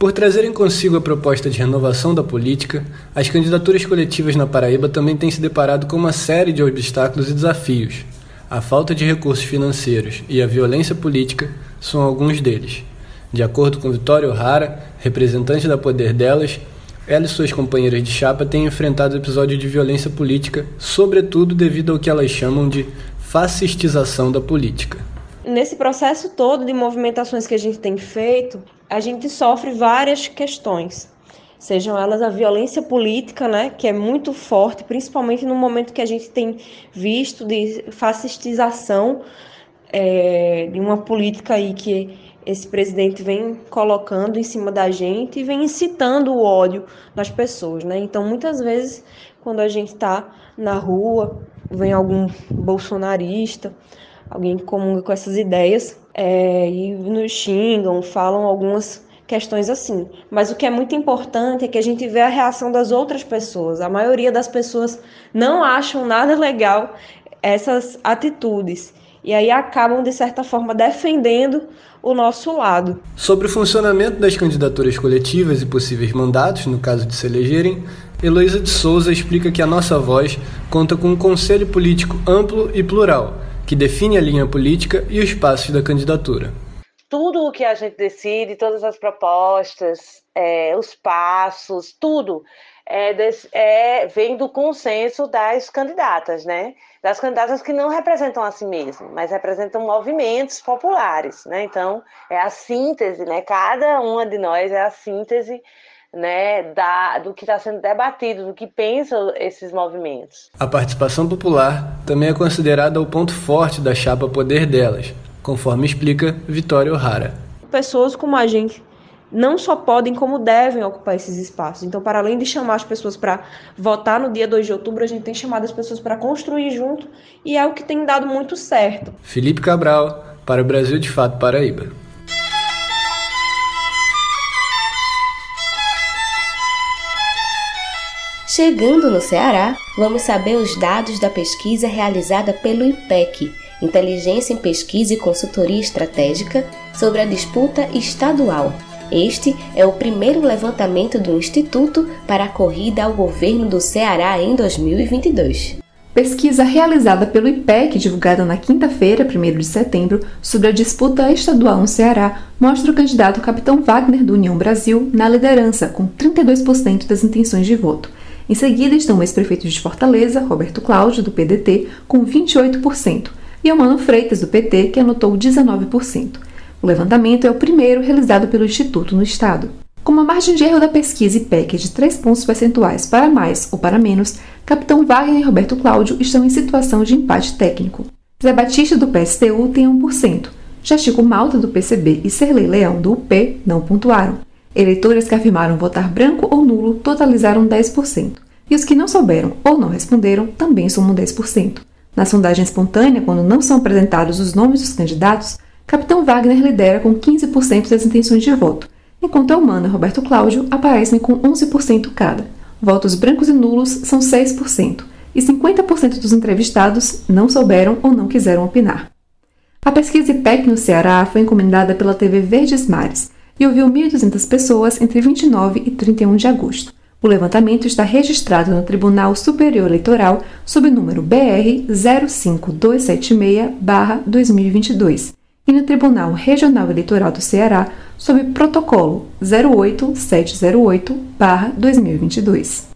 por trazerem consigo a proposta de renovação da política, as candidaturas coletivas na Paraíba também têm se deparado com uma série de obstáculos e desafios. A falta de recursos financeiros e a violência política são alguns deles. De acordo com Vitória O'Hara, representante da Poder Delas, ela e suas companheiras de chapa têm enfrentado episódios de violência política, sobretudo devido ao que elas chamam de fascistização da política. Nesse processo todo de movimentações que a gente tem feito, a gente sofre várias questões, sejam elas a violência política, né, que é muito forte, principalmente no momento que a gente tem visto de fascistização é, de uma política aí que esse presidente vem colocando em cima da gente e vem incitando o ódio nas pessoas, né? Então, muitas vezes, quando a gente está na rua, vem algum bolsonarista, alguém que comunga com essas ideias, é, e nos xingam, falam algumas questões assim. Mas o que é muito importante é que a gente vê a reação das outras pessoas. A maioria das pessoas não acham nada legal essas atitudes. E aí acabam, de certa forma, defendendo o nosso lado. Sobre o funcionamento das candidaturas coletivas e possíveis mandatos, no caso de se elegerem, Heloísa de Souza explica que a nossa voz conta com um conselho político amplo e plural, que define a linha política e os passos da candidatura. Tudo o que a gente decide, todas as propostas, é, os passos, tudo é, é, vem do consenso das candidatas, né? Das candidatas que não representam a si mesmas, mas representam movimentos populares, né? Então, é a síntese, né? Cada uma de nós é a síntese né, da, do que está sendo debatido, do que pensam esses movimentos. A participação popular também é considerada o ponto forte da chapa Poder delas, conforme explica Vitória O'Hara. Pessoas como a gente não só podem, como devem ocupar esses espaços. Então, para além de chamar as pessoas para votar no dia 2 de outubro, a gente tem chamado as pessoas para construir junto e é o que tem dado muito certo. Felipe Cabral, para o Brasil de Fato Paraíba. Chegando no Ceará, vamos saber os dados da pesquisa realizada pelo IPEC, Inteligência em Pesquisa e Consultoria Estratégica, sobre a disputa estadual. Este é o primeiro levantamento do Instituto para a corrida ao governo do Ceará em 2022. Pesquisa realizada pelo IPEC, divulgada na quinta-feira, 1 de setembro, sobre a disputa estadual no Ceará, mostra o candidato Capitão Wagner do União Brasil na liderança, com 32% das intenções de voto. Em seguida estão o ex-prefeito de Fortaleza, Roberto Cláudio, do PDT, com 28%, e Mano Freitas, do PT, que anotou 19%. O levantamento é o primeiro realizado pelo Instituto no Estado. Com uma margem de erro da pesquisa IPEC de 3 pontos percentuais para mais ou para menos, Capitão Wagner e Roberto Cláudio estão em situação de empate técnico. Zé Batista, do PSTU, tem 1%. Já Chico Malta, do PCB, e Serlei Leão, do UP, não pontuaram. Eleitores que afirmaram votar branco ou nulo totalizaram 10%, e os que não souberam ou não responderam também somam 10%. Na sondagem espontânea, quando não são apresentados os nomes dos candidatos, Capitão Wagner lidera com 15% das intenções de voto, enquanto Elmano e Roberto Cláudio aparecem com 11% cada. Votos brancos e nulos são 6%, e 50% dos entrevistados não souberam ou não quiseram opinar. A pesquisa IPEC no Ceará foi encomendada pela TV Verdes Mares, e ouviu 1.200 pessoas entre 29 e 31 de agosto. O levantamento está registrado no Tribunal Superior Eleitoral sob o número BR 05276-2022 e no Tribunal Regional Eleitoral do Ceará sob protocolo 08708-2022.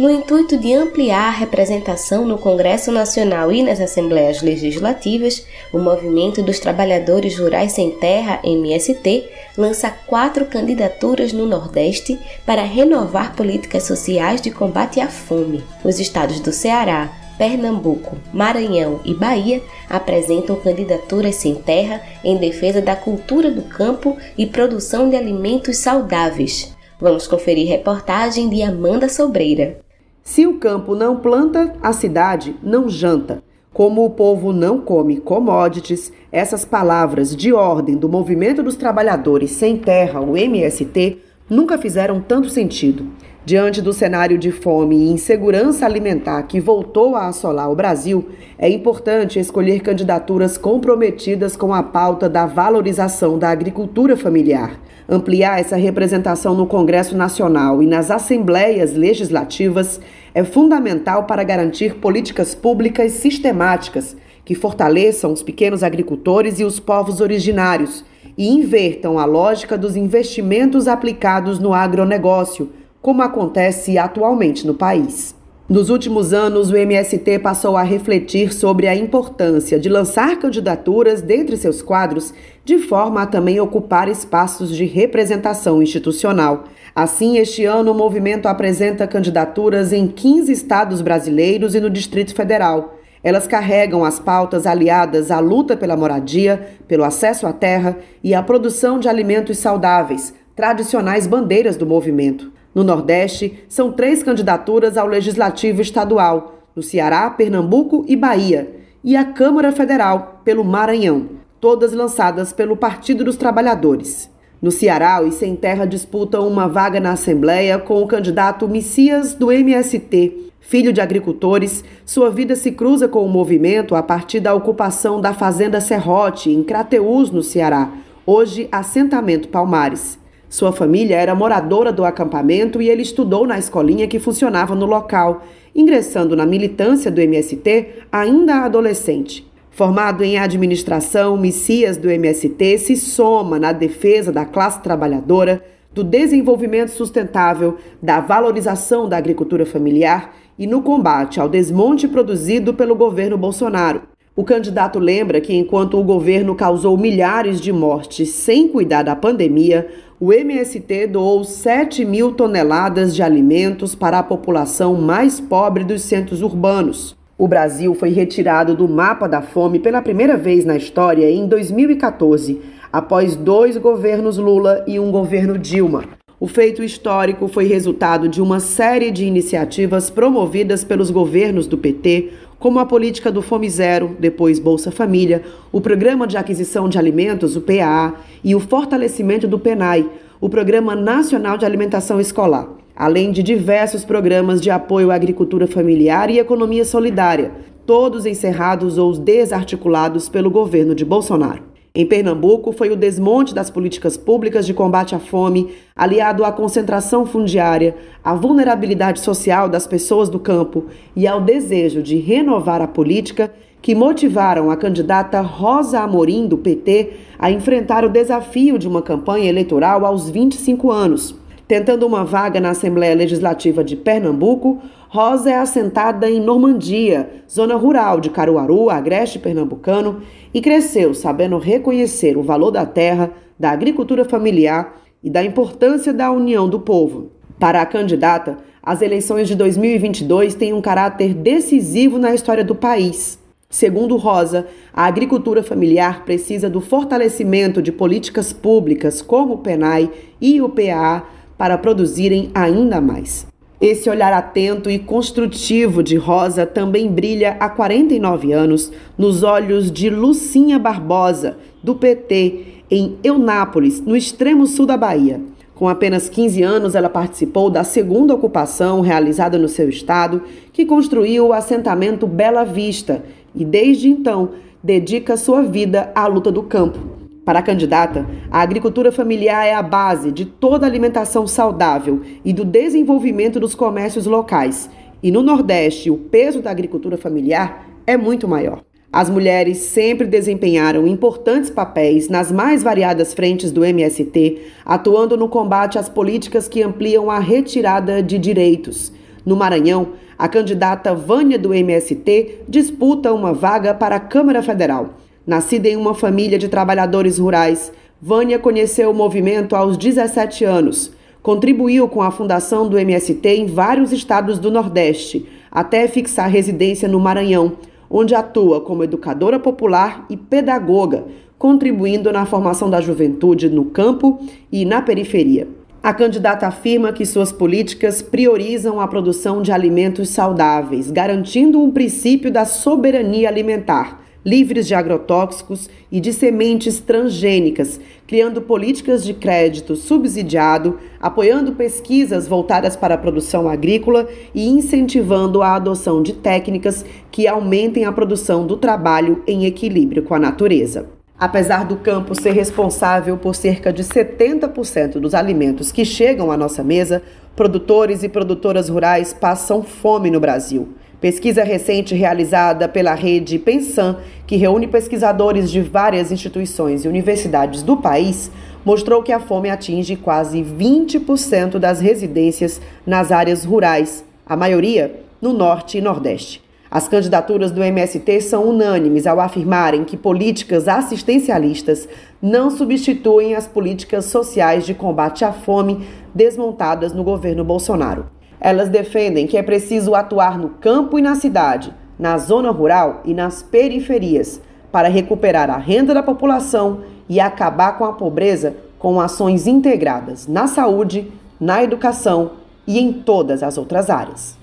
No intuito de ampliar a representação no Congresso Nacional e nas Assembleias Legislativas, o Movimento dos Trabalhadores Rurais Sem Terra, MST, lança quatro candidaturas no Nordeste para renovar políticas sociais de combate à fome. Os estados do Ceará, Pernambuco, Maranhão e Bahia apresentam candidaturas sem terra em defesa da cultura do campo e produção de alimentos saudáveis. Vamos conferir reportagem de Amanda Sobreira. Se o campo não planta, a cidade não janta. Como o povo não come commodities, essas palavras de ordem do Movimento dos Trabalhadores Sem Terra, o MST, nunca fizeram tanto sentido. Diante do cenário de fome e insegurança alimentar que voltou a assolar o Brasil, é importante escolher candidaturas comprometidas com a pauta da valorização da agricultura familiar. Ampliar essa representação no Congresso Nacional e nas assembleias legislativas é fundamental para garantir políticas públicas sistemáticas que fortaleçam os pequenos agricultores e os povos originários e invertam a lógica dos investimentos aplicados no agronegócio, como acontece atualmente no país. Nos últimos anos, o MST passou a refletir sobre a importância de lançar candidaturas dentre seus quadros, de forma a também ocupar espaços de representação institucional. Assim, este ano, o movimento apresenta candidaturas em 15 estados brasileiros e no Distrito Federal. Elas carregam as pautas aliadas à luta pela moradia, pelo acesso à terra e à produção de alimentos saudáveis, tradicionais bandeiras do movimento. No Nordeste, são três candidaturas ao Legislativo Estadual, no Ceará, Pernambuco e Bahia, e à Câmara Federal, pelo Maranhão, todas lançadas pelo Partido dos Trabalhadores. No Ceará, os Sem Terra disputam uma vaga na Assembleia com o candidato Messias do MST. Filho de agricultores, sua vida se cruza com o movimento a partir da ocupação da Fazenda Serrote, em Crateús, no Ceará, hoje assentamento Palmares. Sua família era moradora do acampamento e ele estudou na escolinha que funcionava no local, ingressando na militância do MST ainda adolescente. Formado em administração, Messias do MST se soma na defesa da classe trabalhadora, do desenvolvimento sustentável, da valorização da agricultura familiar e no combate ao desmonte produzido pelo governo Bolsonaro. O candidato lembra que, enquanto o governo causou milhares de mortes sem cuidar da pandemia, o MST doou 7 mil toneladas de alimentos para a população mais pobre dos centros urbanos. O Brasil foi retirado do mapa da fome pela primeira vez na história em 2014, após dois governos Lula e um governo Dilma. O feito histórico foi resultado de uma série de iniciativas promovidas pelos governos do PT, como a política do Fome Zero, depois Bolsa Família, o Programa de Aquisição de Alimentos, o PAA, e o fortalecimento do PENAI, o Programa Nacional de Alimentação Escolar, além de diversos programas de apoio à agricultura familiar e economia solidária, todos encerrados ou desarticulados pelo governo de Bolsonaro. Em Pernambuco, foi o desmonte das políticas públicas de combate à fome, aliado à concentração fundiária, à vulnerabilidade social das pessoas do campo e ao desejo de renovar a política que motivaram a candidata Rosa Amorim, do PT, a enfrentar o desafio de uma campanha eleitoral aos 25 anos. Tentando uma vaga na Assembleia Legislativa de Pernambuco, Rosa é assentada em Normandia, zona rural de Caruaru, agreste pernambucano, e cresceu sabendo reconhecer o valor da terra, da agricultura familiar e da importância da união do povo. Para a candidata, as eleições de 2022 têm um caráter decisivo na história do país. Segundo Rosa, a agricultura familiar precisa do fortalecimento de políticas públicas como o PENAI e o PAA para produzirem ainda mais. Esse olhar atento e construtivo de Rosa também brilha há 49 anos nos olhos de Lucinha Barbosa, do PT, em Eunápolis, no extremo sul da Bahia. Com apenas 15 anos, ela participou da segunda ocupação realizada no seu estado, que construiu o assentamento Bela Vista, e desde então dedica sua vida à luta do campo. Para a candidata, a agricultura familiar é a base de toda alimentação saudável e do desenvolvimento dos comércios locais. E no Nordeste, o peso da agricultura familiar é muito maior. As mulheres sempre desempenharam importantes papéis nas mais variadas frentes do MST, atuando no combate às políticas que ampliam a retirada de direitos. No Maranhão, a candidata Vânia do MST disputa uma vaga para a Câmara Federal. Nascida em uma família de trabalhadores rurais, Vânia conheceu o movimento aos 17 anos. Contribuiu com a fundação do MST em vários estados do Nordeste, até fixar residência no Maranhão, onde atua como educadora popular e pedagoga, contribuindo na formação da juventude no campo e na periferia. A candidata afirma que suas políticas priorizam a produção de alimentos saudáveis, garantindo um princípio da soberania alimentar livres de agrotóxicos e de sementes transgênicas, criando políticas de crédito subsidiado, apoiando pesquisas voltadas para a produção agrícola e incentivando a adoção de técnicas que aumentem a produção do trabalho em equilíbrio com a natureza. Apesar do campo ser responsável por cerca de 70% dos alimentos que chegam à nossa mesa, produtores e produtoras rurais passam fome no Brasil. Pesquisa recente realizada pela rede Pensan, que reúne pesquisadores de várias instituições e universidades do país, mostrou que a fome atinge quase 20% das residências nas áreas rurais, a maioria no norte e nordeste. As candidaturas do MST são unânimes ao afirmarem que políticas assistencialistas não substituem as políticas sociais de combate à fome desmontadas no governo Bolsonaro. Elas defendem que é preciso atuar no campo e na cidade, na zona rural e nas periferias, para recuperar a renda da população e acabar com a pobreza com ações integradas na saúde, na educação e em todas as outras áreas.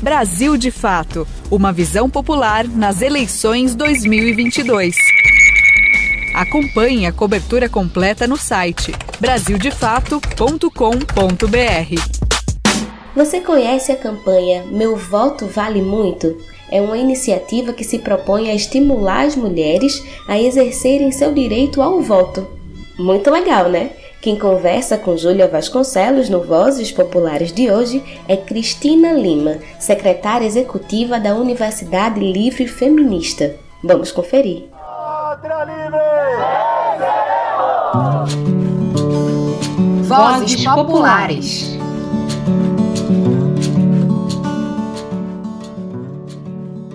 Brasil de Fato Uma visão popular nas eleições 2022. Acompanhe a cobertura completa no site brasildefato.com.br. Você conhece a campanha Meu Voto Vale Muito? É uma iniciativa que se propõe a estimular as mulheres a exercerem seu direito ao voto. Muito legal, né? Quem conversa com Júlia Vasconcelos no Vozes Populares de hoje é Cristina Lima, secretária executiva da Universidade Livre Feminista. Vamos conferir. Vozes Populares.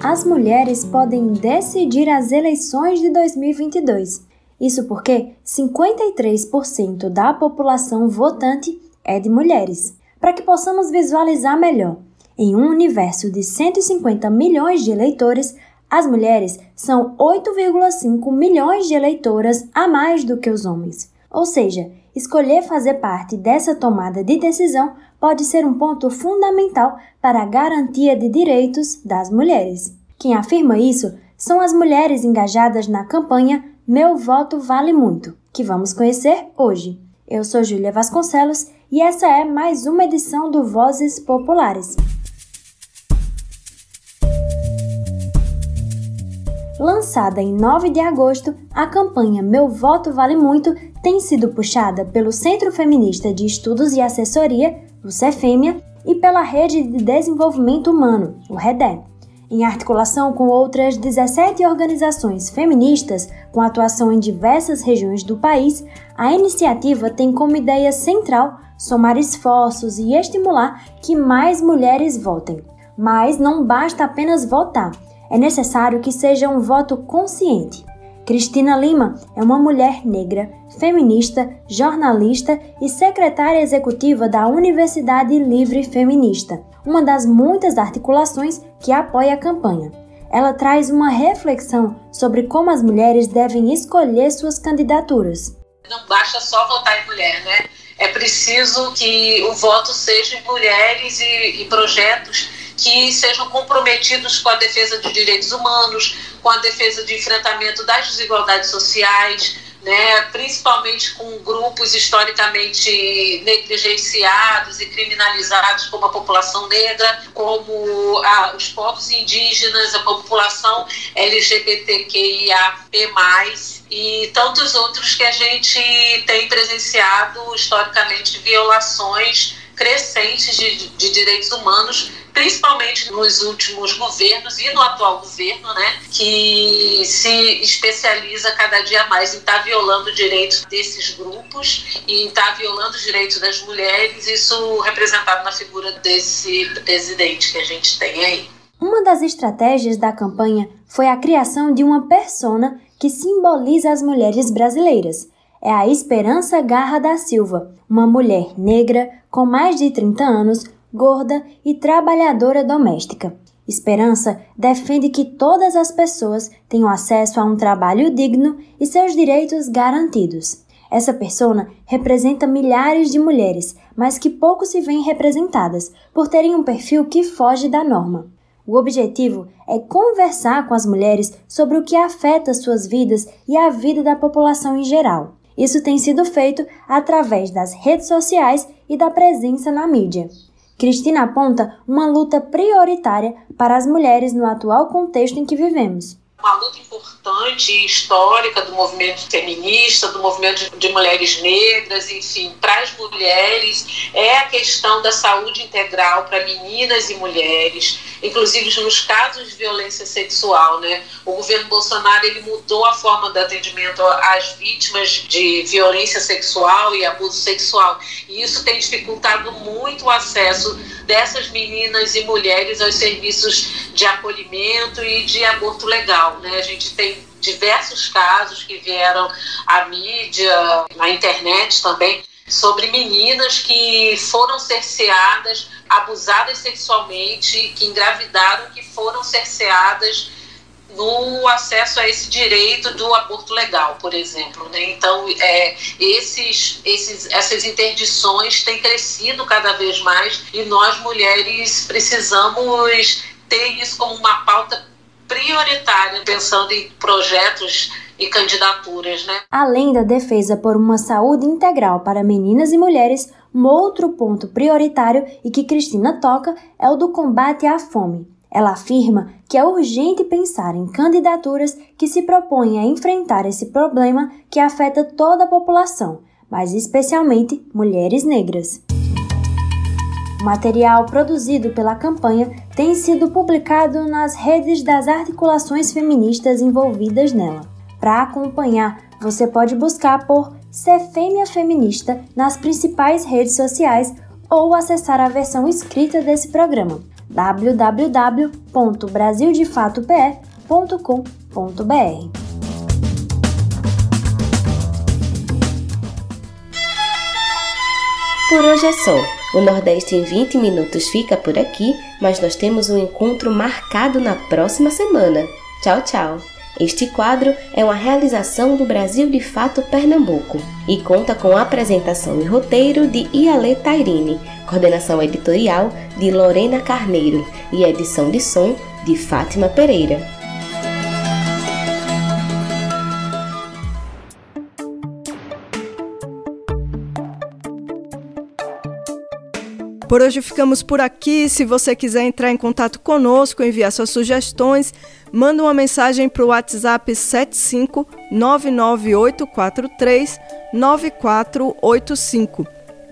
As mulheres podem decidir as eleições de 2022. Isso porque 53% da população votante é de mulheres. Para que possamos visualizar melhor, em um universo de 150 milhões de eleitores, as mulheres são 8,5 milhões de eleitoras a mais do que os homens. Ou seja, escolher fazer parte dessa tomada de decisão pode ser um ponto fundamental para a garantia de direitos das mulheres. Quem afirma isso são as mulheres engajadas na campanha Meu Voto Vale Muito, que vamos conhecer hoje. Eu sou Júlia Vasconcelos e essa é mais uma edição do Vozes Populares. Lançada em 9 de agosto, a campanha Meu Voto Vale Muito tem sido puxada pelo Centro Feminista de Estudos e Assessoria, o CEFEMIA, e pela Rede de Desenvolvimento Humano, o REDEP. Em articulação com outras 17 organizações feministas com atuação em diversas regiões do país, a iniciativa tem como ideia central somar esforços e estimular que mais mulheres votem. Mas não basta apenas votar, é necessário que seja um voto consciente. Cristina Lima é uma mulher negra, feminista, jornalista e secretária executiva da Universidade Livre Feminista, uma das muitas articulações que apoia a campanha. Ela traz uma reflexão sobre como as mulheres devem escolher suas candidaturas. Não basta só votar em mulher, né? É preciso que o voto seja em mulheres e, e projetos que sejam comprometidos com a defesa de direitos humanos, com a defesa de enfrentamento das desigualdades sociais, né, principalmente com grupos historicamente negligenciados e criminalizados, como a população negra, como a, os povos indígenas, a população LGBTQIAP+, e tantos outros que a gente tem presenciado historicamente violações crescentes de, de direitos humanos, principalmente nos últimos governos e no atual governo, né, que se especializa cada dia mais em estar tá violando direitos desses grupos e em estar tá violando os direitos das mulheres, isso representado na figura desse presidente que a gente tem aí. Uma das estratégias da campanha foi a criação de uma persona que simboliza as mulheres brasileiras. É a Esperança Garra da Silva, uma mulher negra com mais de 30 anos, gorda e trabalhadora doméstica. Esperança defende que todas as pessoas tenham acesso a um trabalho digno e seus direitos garantidos. Essa persona representa milhares de mulheres, mas que pouco se veem representadas por terem um perfil que foge da norma. O objetivo é conversar com as mulheres sobre o que afeta suas vidas e a vida da população em geral. Isso tem sido feito através das redes sociais e da presença na mídia. Cristina aponta uma luta prioritária para as mulheres no atual contexto em que vivemos uma luta importante e histórica do movimento feminista, do movimento de mulheres negras, enfim, para as mulheres, é a questão da saúde integral para meninas e mulheres, inclusive nos casos de violência sexual, né? O governo Bolsonaro ele mudou a forma de atendimento às vítimas de violência sexual e abuso sexual, e isso tem dificultado muito o acesso dessas meninas e mulheres aos serviços de acolhimento e de aborto legal. Né? A gente tem diversos casos que vieram à mídia, na internet também, sobre meninas que foram cerceadas, abusadas sexualmente, que engravidaram, que foram cerceadas no acesso a esse direito do aborto legal, por exemplo. Né? Então, é, esses, esses, essas interdições têm crescido cada vez mais e nós, mulheres, precisamos ter isso como uma pauta prioritária, pensando em projetos e candidaturas. Né? Além da defesa por uma saúde integral para meninas e mulheres, um outro ponto prioritário e que Cristina toca é o do combate à fome. Ela afirma que é urgente pensar em candidaturas que se propõem a enfrentar esse problema que afeta toda a população, mas especialmente mulheres negras. O material produzido pela campanha tem sido publicado nas redes das articulações feministas envolvidas nela. Para acompanhar, você pode buscar por Ser Fêmea Feminista nas principais redes sociais ou acessar a versão escrita desse programa www.brasildefatope.com.br. Por hoje é só. O Nordeste em 20 minutos fica por aqui, mas nós temos um encontro marcado na próxima semana. Tchau, tchau! Este quadro é uma realização do Brasil de Fato Pernambuco e conta com apresentação e roteiro de Iale Tairine, coordenação editorial de Lorena Carneiro e edição de som de Fátima Pereira. Por hoje ficamos por aqui. Se você quiser entrar em contato conosco, enviar suas sugestões, manda uma mensagem para o WhatsApp 75 99843 9485.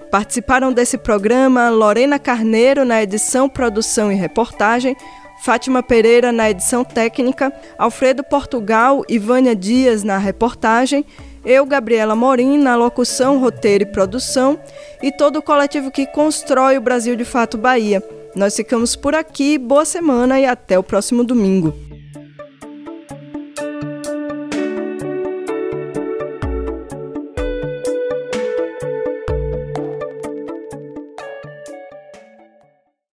Participaram desse programa Lorena Carneiro na edição, produção e reportagem, Fátima Pereira na edição técnica, Alfredo Portugal e Vânia Dias na reportagem eu, Gabriela Morim, na locução, roteiro e produção, e todo o coletivo que constrói o Brasil de Fato Bahia. Nós ficamos por aqui, boa semana e até o próximo domingo.